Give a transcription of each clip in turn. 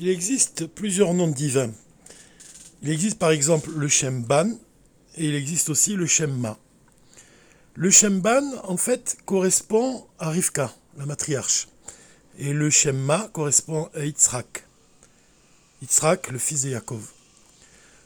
Il existe plusieurs noms divins. Il existe par exemple le Shemban et il existe aussi le Shemma. Le Shemban, en fait, correspond à Rivka, la matriarche. Et le Shemma correspond à Yitzhak. Yitzhak, le fils de Yaakov.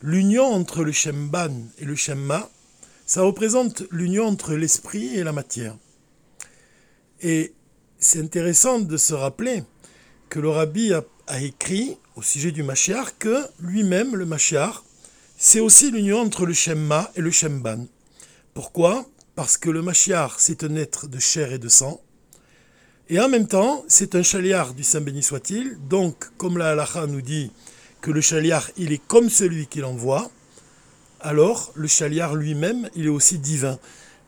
L'union entre le Shemban et le Shemma, ça représente l'union entre l'esprit et la matière. Et c'est intéressant de se rappeler que le rabbi a, écrit au sujet du Mashiach que lui-même, le Mashiach, c'est aussi l'union entre le Shemma et le Shemban. Pourquoi? Parce que le Mashiach, c'est un être de chair et de sang. Et en même temps, c'est un chaliard du Saint béni soit-il. Donc, comme la halacha nous dit que le chaliard, il est comme celui qui l'envoie, alors le chaliard lui-même, il est aussi divin.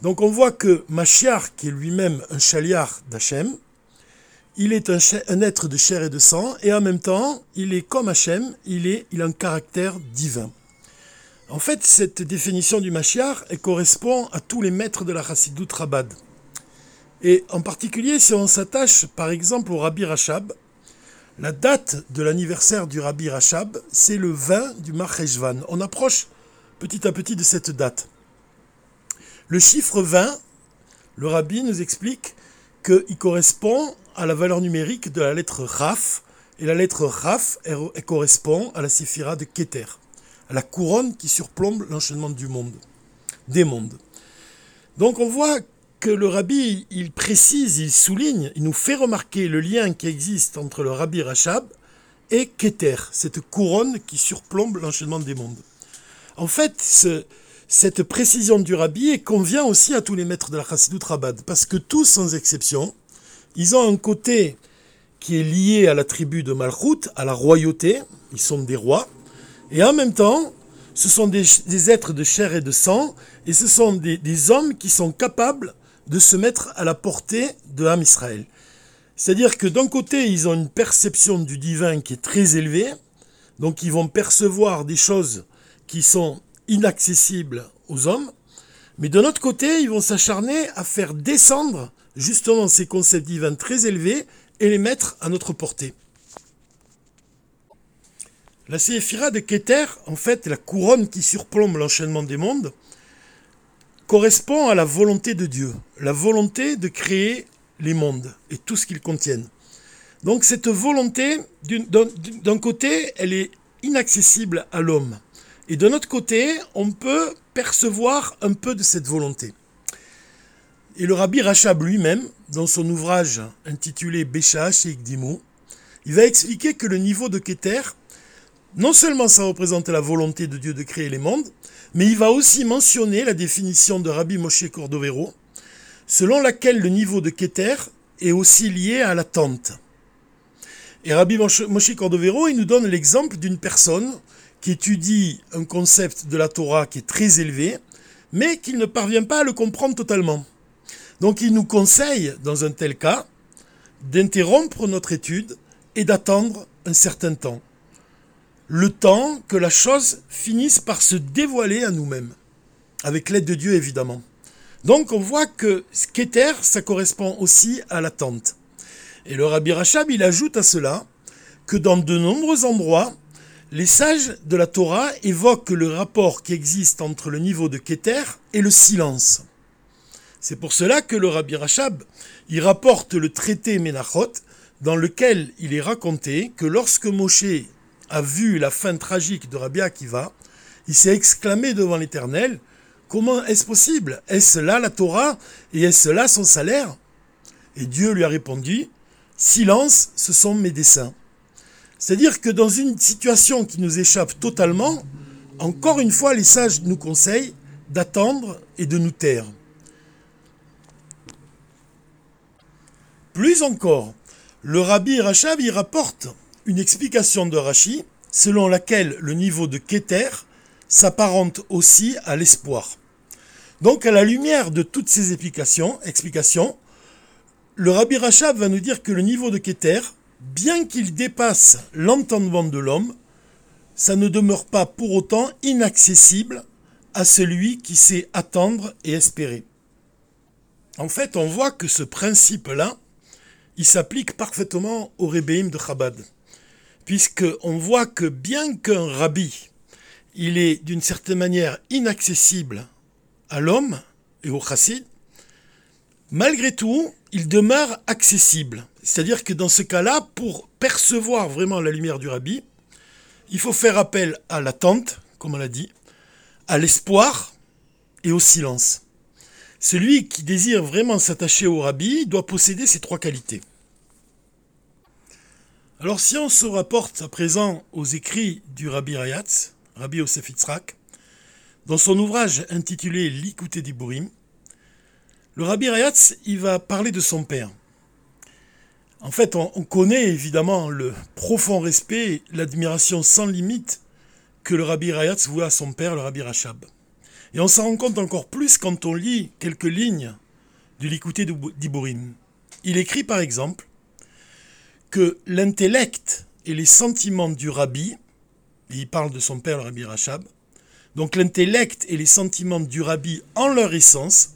Donc on voit que Mashiach, qui est lui-même un chaliard d'Hachem, il est un, être de chair et de sang, et en même temps, il est comme Hachem, il, il a un caractère divin. En fait, cette définition du Mashiach elle correspond à tous les maîtres de la Chassidut Rabad. Et en particulier, si on s'attache par exemple au Rabbi Rachab, la date de l'anniversaire du Rabbi Rachab, c'est le 20 du Marcheshvan. On approche petit à petit de cette date. Le chiffre 20, le Rabbi nous explique qu'il correspond à la valeur numérique de la lettre Raf, et la lettre Raf correspond à la séphira de Keter, à la couronne qui surplombe l'enchaînement du monde, des mondes. Donc on voit que le rabbi, il précise, il souligne, il nous fait remarquer le lien qui existe entre le rabbi Rachab et Keter, cette couronne qui surplombe l'enchaînement des mondes. En fait, cette précision du rabbi convient aussi à tous les maîtres de la Chassidut Rabad, parce que tous, sans exception, ils ont un côté qui est lié à la tribu de Malchut, à la royauté, ils sont des rois, et en même temps, ce sont des, êtres de chair et de sang, et ce sont des, hommes qui sont capables de se mettre à la portée de Ham Israël. C'est-à-dire que d'un côté, ils ont une perception du divin qui est très élevée, donc ils vont percevoir des choses qui sont inaccessibles aux hommes, mais de l'autre côté, ils vont s'acharner à faire descendre justement ces concepts divins très élevés et les mettre à notre portée. La séphira de Keter, en fait, la couronne qui surplombe l'enchaînement des mondes, correspond à la volonté de Dieu, la volonté de créer les mondes et tout ce qu'ils contiennent. Donc cette volonté, d'un côté, elle est inaccessible à l'homme. Et de notre côté, on peut percevoir un peu de cette volonté. Et le rabbi Rachab lui-même, dans son ouvrage intitulé Béchash et il va expliquer que le niveau de Keter, non seulement ça représente la volonté de Dieu de créer les mondes, mais il va aussi mentionner la définition de Rabbi Moshe Cordovero, selon laquelle le niveau de Keter est aussi lié à l'attente. Et Rabbi Moshe Cordovero, il nous donne l'exemple d'une personne qui étudie un concept de la Torah qui est très élevé, mais qui ne parvient pas à le comprendre totalement. Donc il nous conseille, dans un tel cas, d'interrompre notre étude et d'attendre un certain temps. Le temps que la chose finisse par se dévoiler à nous-mêmes, avec l'aide de Dieu évidemment. Donc on voit que Keter, ça correspond aussi à l'attente. Et le Rabbi Rachab, il ajoute à cela que dans de nombreux endroits, les sages de la Torah évoquent le rapport qui existe entre le niveau de Keter et le silence. C'est pour cela que le Rabbi Rachab y rapporte le traité Menachot, dans lequel il est raconté que lorsque Moshe a vu la fin tragique de Rabbi Akiva, il s'est exclamé devant l'Éternel Comment est-ce possible? Est-ce là la Torah et est-ce là son salaire? Et Dieu lui a répondu Silence, ce sont mes desseins. C'est-à-dire que dans une situation qui nous échappe totalement, encore une fois, les sages nous conseillent d'attendre et de nous taire. Plus encore, le rabbi Rachab y rapporte une explication de Rashi selon laquelle le niveau de Keter s'apparente aussi à l'espoir. Donc à la lumière de toutes ces explications, le rabbi Rachab va nous dire que le niveau de Keter bien qu'il dépasse l'entendement de l'homme, ça ne demeure pas pour autant inaccessible à celui qui sait attendre et espérer. En fait, on voit que ce principe-là, il s'applique parfaitement au Rébéim de Chabad. puisqu'on voit que bien qu'un rabbi, il est d'une certaine manière inaccessible à l'homme et au chassid, malgré tout, il demeure accessible. C'est-à-dire que dans ce cas-là, pour percevoir vraiment la lumière du rabbi, il faut faire appel à l'attente, comme on l'a dit, à l'espoir et au silence. Celui qui désire vraiment s'attacher au rabbi doit posséder ces trois qualités. Alors si on se rapporte à présent aux écrits du rabbi Rayatz, Rabbi Yosef Yitzhak, dans son ouvrage intitulé L'Ikouté d'Ibourim, le Rabbi Rayatz, il va parler de son père. En fait, on, connaît évidemment le profond respect, l'admiration sans limite que le Rabbi Rayatz voit à son père, le Rabbi Rachab. Et on s'en rend compte encore plus quand on lit quelques lignes du Likouté d'Ibourim. Il écrit par exemple que l'intellect et les sentiments du Rabbi, il parle de son père, le Rabbi Rachab, donc l'intellect et les sentiments du Rabbi en leur essence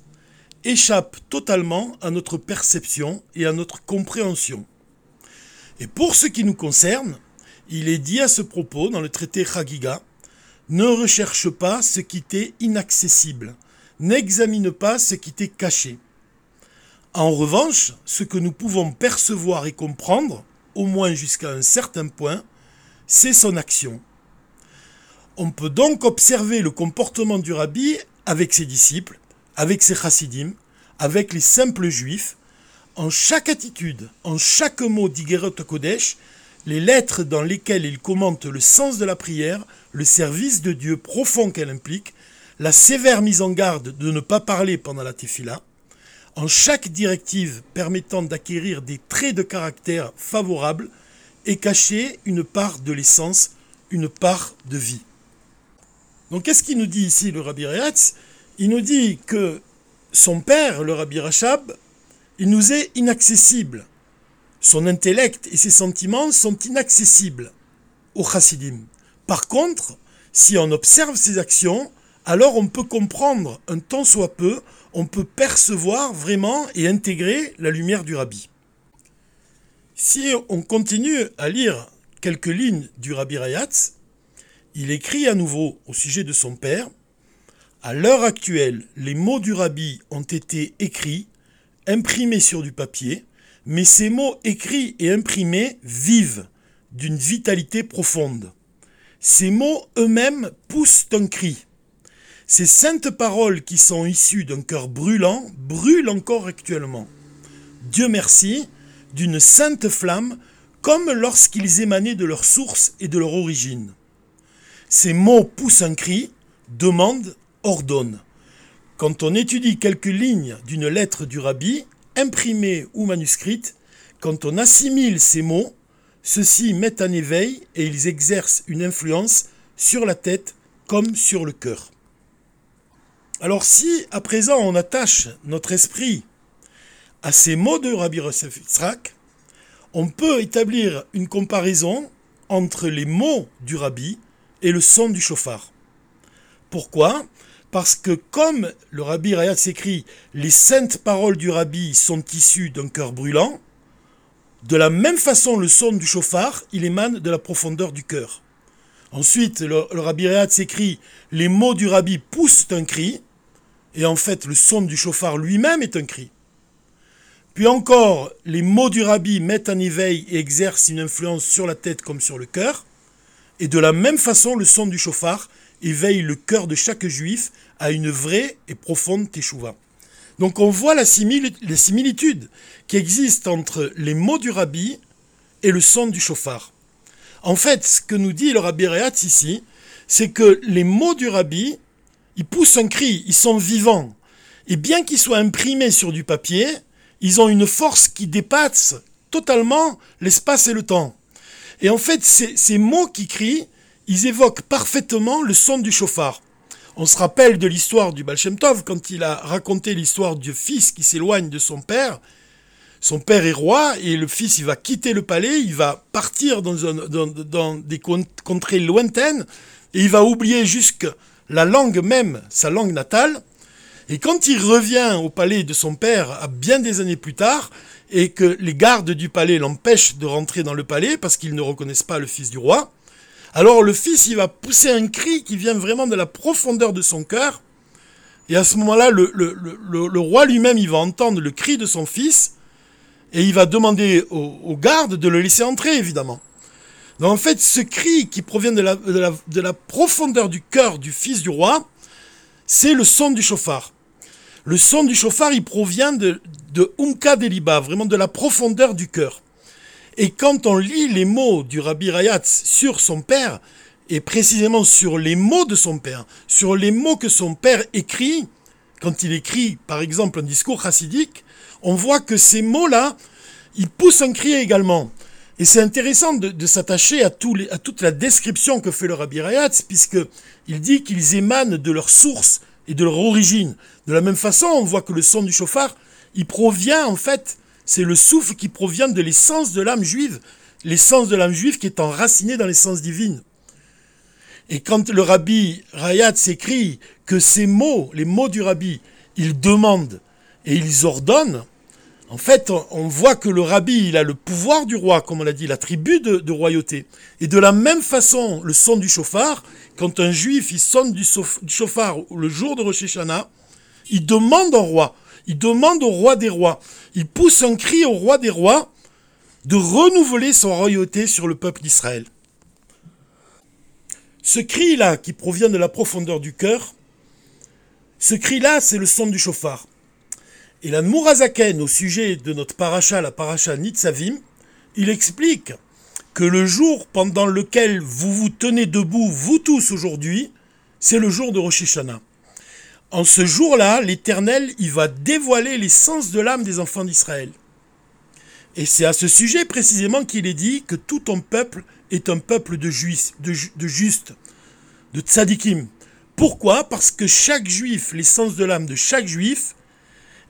échappent totalement à notre perception et à notre compréhension. Et pour ce qui nous concerne, il est dit à ce propos dans le traité Chagiga, ne recherche pas ce qui t'est inaccessible, n'examine pas ce qui t'est caché. En revanche, ce que nous pouvons percevoir et comprendre, au moins jusqu'à un certain point, c'est son action. On peut donc observer le comportement du rabbi avec ses disciples, avec ses chassidim, avec les simples juifs, en chaque attitude, en chaque mot d'Igerot Kodesh, les lettres dans lesquelles il commente le sens de la prière, le service de Dieu profond qu'elle implique, la sévère mise en garde de ne pas parler pendant la tefila, en chaque directive permettant d'acquérir des traits de caractère favorables est cachée une part de l'essence, une part de vie. Donc qu'est-ce qu'il nous dit ici le Rabbi Rehatz? Il nous dit que son père, le Rabbi Rachab, il nous est inaccessible. Son intellect et ses sentiments sont inaccessibles au chassidim. Par contre, si on observe ses actions, alors on peut comprendre un tant soit peu on peut percevoir vraiment et intégrer la lumière du rabbi. Si on continue à lire quelques lignes du rabbi Rayatz, il écrit à nouveau au sujet de son père À l'heure actuelle, les mots du rabbi ont été écrits, imprimés sur du papier, mais ces mots écrits et imprimés vivent d'une vitalité profonde. Ces mots eux-mêmes poussent un cri ces saintes paroles qui sont issues d'un cœur brûlant brûlent encore actuellement. Dieu merci, d'une sainte flamme, comme lorsqu'ils émanaient de leur source et de leur origine. Ces mots poussent un cri, demandent, ordonnent. Quand on étudie quelques lignes d'une lettre du rabbi, imprimée ou manuscrite, quand on assimile ces mots, ceux-ci mettent en éveil et ils exercent une influence sur la tête comme sur le cœur. Alors si à présent on attache notre esprit à ces mots de Rabbi Yosef on peut établir une comparaison entre les mots du rabbi et le son du chauffard. Pourquoi? Parce que comme le rabbi Rayat s'écrit les saintes paroles du rabbi sont issues d'un cœur brûlant, de la même façon le son du chauffard, il émane de la profondeur du cœur. Ensuite, le, rabbi Rayat s'écrit les mots du rabbi poussent un cri, et en fait, le son du chauffard lui-même est un cri. Puis encore, les mots du rabbi mettent en éveil et exercent une influence sur la tête comme sur le cœur. Et de la même façon, le son du chauffard éveille le cœur de chaque juif à une vraie et profonde teshuva. Donc on voit la, similitude qui existe entre les mots du rabbi et le son du chauffard. En fait, ce que nous dit le rabbi Rehatz ici, c'est que les mots du rabbi ils poussent un cri, ils sont vivants. Et bien qu'ils soient imprimés sur du papier, ils ont une force qui dépasse totalement l'espace et le temps. Et en fait, ces, mots qui crient, ils évoquent parfaitement le son du chauffard. On se rappelle de l'histoire du Baal Tov, quand il a raconté l'histoire du fils qui s'éloigne de son père. Son père est roi et le fils, il va quitter le palais, il va partir dans, dans des contrées lointaines et il va oublier jusqu'à la langue même, sa langue natale. Et quand il revient au palais de son père, à bien des années plus tard, et que les gardes du palais l'empêchent de rentrer dans le palais parce qu'ils ne reconnaissent pas le fils du roi. Alors le fils, il va pousser un cri qui vient vraiment de la profondeur de son cœur. Et à ce moment-là, le, roi lui-même, il va entendre le cri de son fils et il va demander aux, gardes de le laisser entrer, évidemment. Donc en fait, ce cri qui provient de la, de la profondeur du cœur du fils du roi, c'est le son du chauffard. Le son du chauffard, il provient de, de Umka Deliba, vraiment de la profondeur du cœur. Et quand on lit les mots du Rabbi Rayatz sur son père, et précisément sur les mots de son père, sur les mots que son père écrit, quand il écrit par exemple un discours chassidique, on voit que ces mots-là, ils poussent un cri également. Et c'est intéressant de, s'attacher à, à, toute la description que fait le Rabbi Rayatz, puisqu'il dit qu'ils émanent de leur source et de leur origine. De la même façon, on voit que le son du chauffard, il provient en fait, c'est le souffle qui provient de l'essence de l'âme juive, l'essence de l'âme juive qui est enracinée dans l'essence divine. Et quand le rabbi Rayat s'écrit que ces mots, les mots du rabbi, ils demandent et ils ordonnent, en fait, on voit que le rabbi, il a le pouvoir du roi, comme on l'a dit, la tribu de, royauté. Et de la même façon, le son du chauffard, quand un juif, il sonne du, chauffard le jour de Rosh Hashanah, il demande au roi, il demande au roi des rois, il pousse un cri au roi des rois de renouveler son royauté sur le peuple d'Israël. Ce cri-là, qui provient de la profondeur du cœur, ce cri-là, c'est le son du chauffard. Et la Mourazaken, au sujet de notre paracha, la paracha Nitzavim, il explique que le jour pendant lequel vous vous tenez debout, vous tous aujourd'hui, c'est le jour de Rosh Hashanah. En ce jour-là, l'Éternel, il va dévoiler l'essence de l'âme des enfants d'Israël. Et c'est à ce sujet précisément qu'il est dit que tout ton peuple est un peuple de, juifs, de, justes, de tzadikim. Pourquoi? Parce que chaque juif, l'essence de l'âme de chaque juif,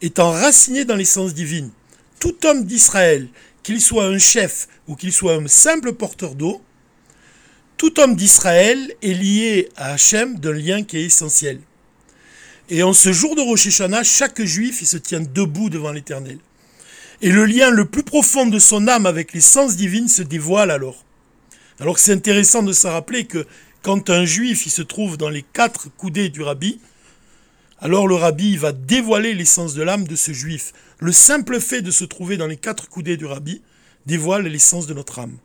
est enraciné dans l'essence divine. Tout homme d'Israël, qu'il soit un chef ou qu'il soit un simple porteur d'eau, tout homme d'Israël est lié à Hachem d'un lien qui est essentiel. Et en ce jour de Rosh Hashanah, chaque juif se tient debout devant l'Éternel. Et le lien le plus profond de son âme avec l'essence divine se dévoile alors. Alors c'est intéressant de se rappeler que quand un juif se trouve dans les quatre coudées du rabbi, alors le rabbi va dévoiler l'essence de l'âme de ce juif. Le simple fait de se trouver dans les quatre coudées du rabbi dévoile l'essence de notre âme.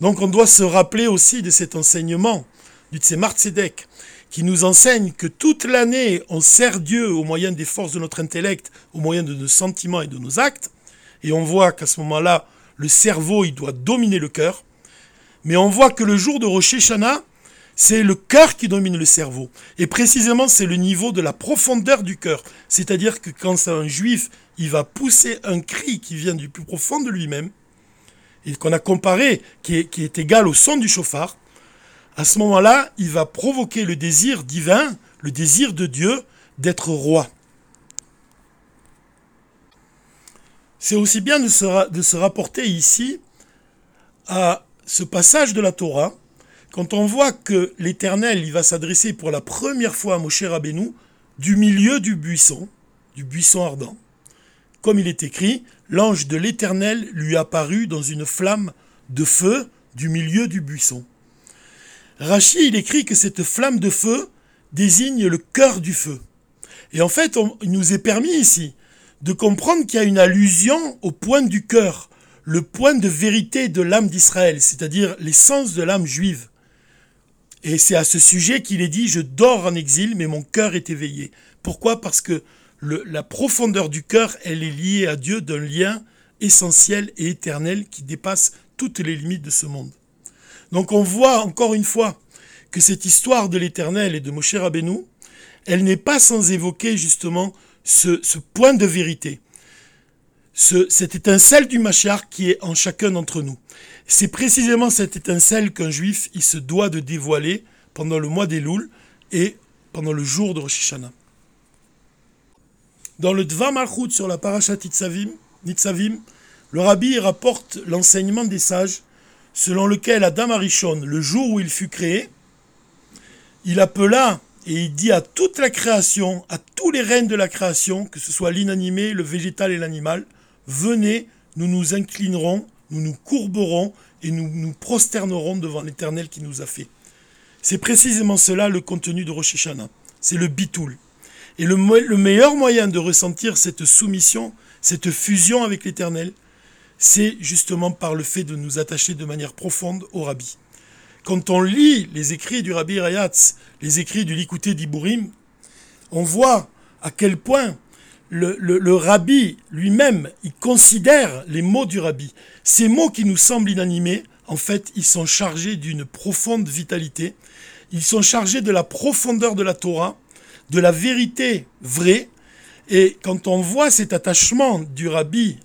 Donc on doit se rappeler aussi de cet enseignement du Tzemar Tzedek, qui nous enseigne que toute l'année, on sert Dieu au moyen des forces de notre intellect, au moyen de nos sentiments et de nos actes, et on voit qu'à ce moment-là, le cerveau, il doit dominer le cœur, mais on voit que le jour de Rosh c'est le cœur qui domine le cerveau. Et précisément, c'est le niveau de la profondeur du cœur. C'est-à-dire que quand c'est un juif, il va pousser un cri qui vient du plus profond de lui-même, et qu'on a comparé, qui est égal au son du chauffard, à ce moment-là, il va provoquer le désir divin, le désir de Dieu d'être roi. C'est aussi bien de se, rapporter ici à ce passage de la Torah, quand on voit que l'Éternel va s'adresser pour la première fois à Moshe Rabbeinu du milieu du buisson, du buisson ardent. Comme il est écrit, l'ange de l'Éternel lui apparut dans une flamme de feu du milieu du buisson. Rachid, il écrit que cette flamme de feu désigne le cœur du feu. Et en fait, il nous est permis ici de comprendre qu'il y a une allusion au point du cœur, le point de vérité de l'âme d'Israël, c'est-à-dire l'essence de l'âme juive. Et c'est à ce sujet qu'il est dit, je dors en exil, mais mon cœur est éveillé. Pourquoi? Parce que la profondeur du cœur, elle est liée à Dieu d'un lien essentiel et éternel qui dépasse toutes les limites de ce monde. Donc on voit encore une fois que cette histoire de l'éternel et de Moshe Rabbeinu, elle n'est pas sans évoquer justement ce, point de vérité, cette étincelle du Machar qui est en chacun d'entre nous. C'est précisément cette étincelle qu'un juif il se doit de dévoiler pendant le mois des Louls et pendant le jour de Rosh Hashanah. Dans le Dvar Malchut sur la Parashat Nitzavim, le rabbi rapporte l'enseignement des sages selon lequel Adam Arishon, le jour où il fut créé, il appela et il dit à toute la création, à tous les règnes de la création, que ce soit l'inanimé, le végétal et l'animal, venez, nous nous inclinerons, nous nous courberons et nous nous prosternerons devant l'Éternel qui nous a fait. C'est précisément cela le contenu de Rosh Hashanah. C'est le bitoul. Et le, le meilleur moyen de ressentir cette soumission, cette fusion avec l'Éternel, c'est justement par le fait de nous attacher de manière profonde au Rabbi. Quand on lit les écrits du Rabbi Rayatz, les écrits du Likouté d'Ibourim, on voit à quel point le, le, Rabbi lui-même, il considère les mots du Rabbi. Ces mots qui nous semblent inanimés, en fait, ils sont chargés d'une profonde vitalité. Ils sont chargés de la profondeur de la Torah, de la vérité vraie. Et quand on voit cet attachement du Rabbi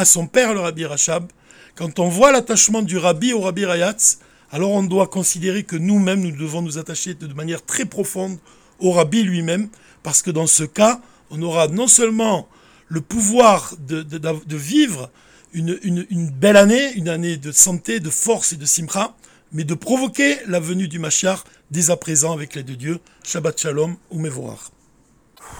à son père, le Rabbi Rachab, quand on voit l'attachement du Rabbi au Rabbi Rayatz, alors on doit considérer que nous-mêmes, nous devons nous attacher de manière très profonde au Rabbi lui-même, parce que dans ce cas, on aura non seulement le pouvoir de, vivre une, belle année, une année de santé, de force et de simcha, mais de provoquer la venue du Mashiach dès à présent avec l'aide de Dieu. Shabbat Shalom ou Mevorach.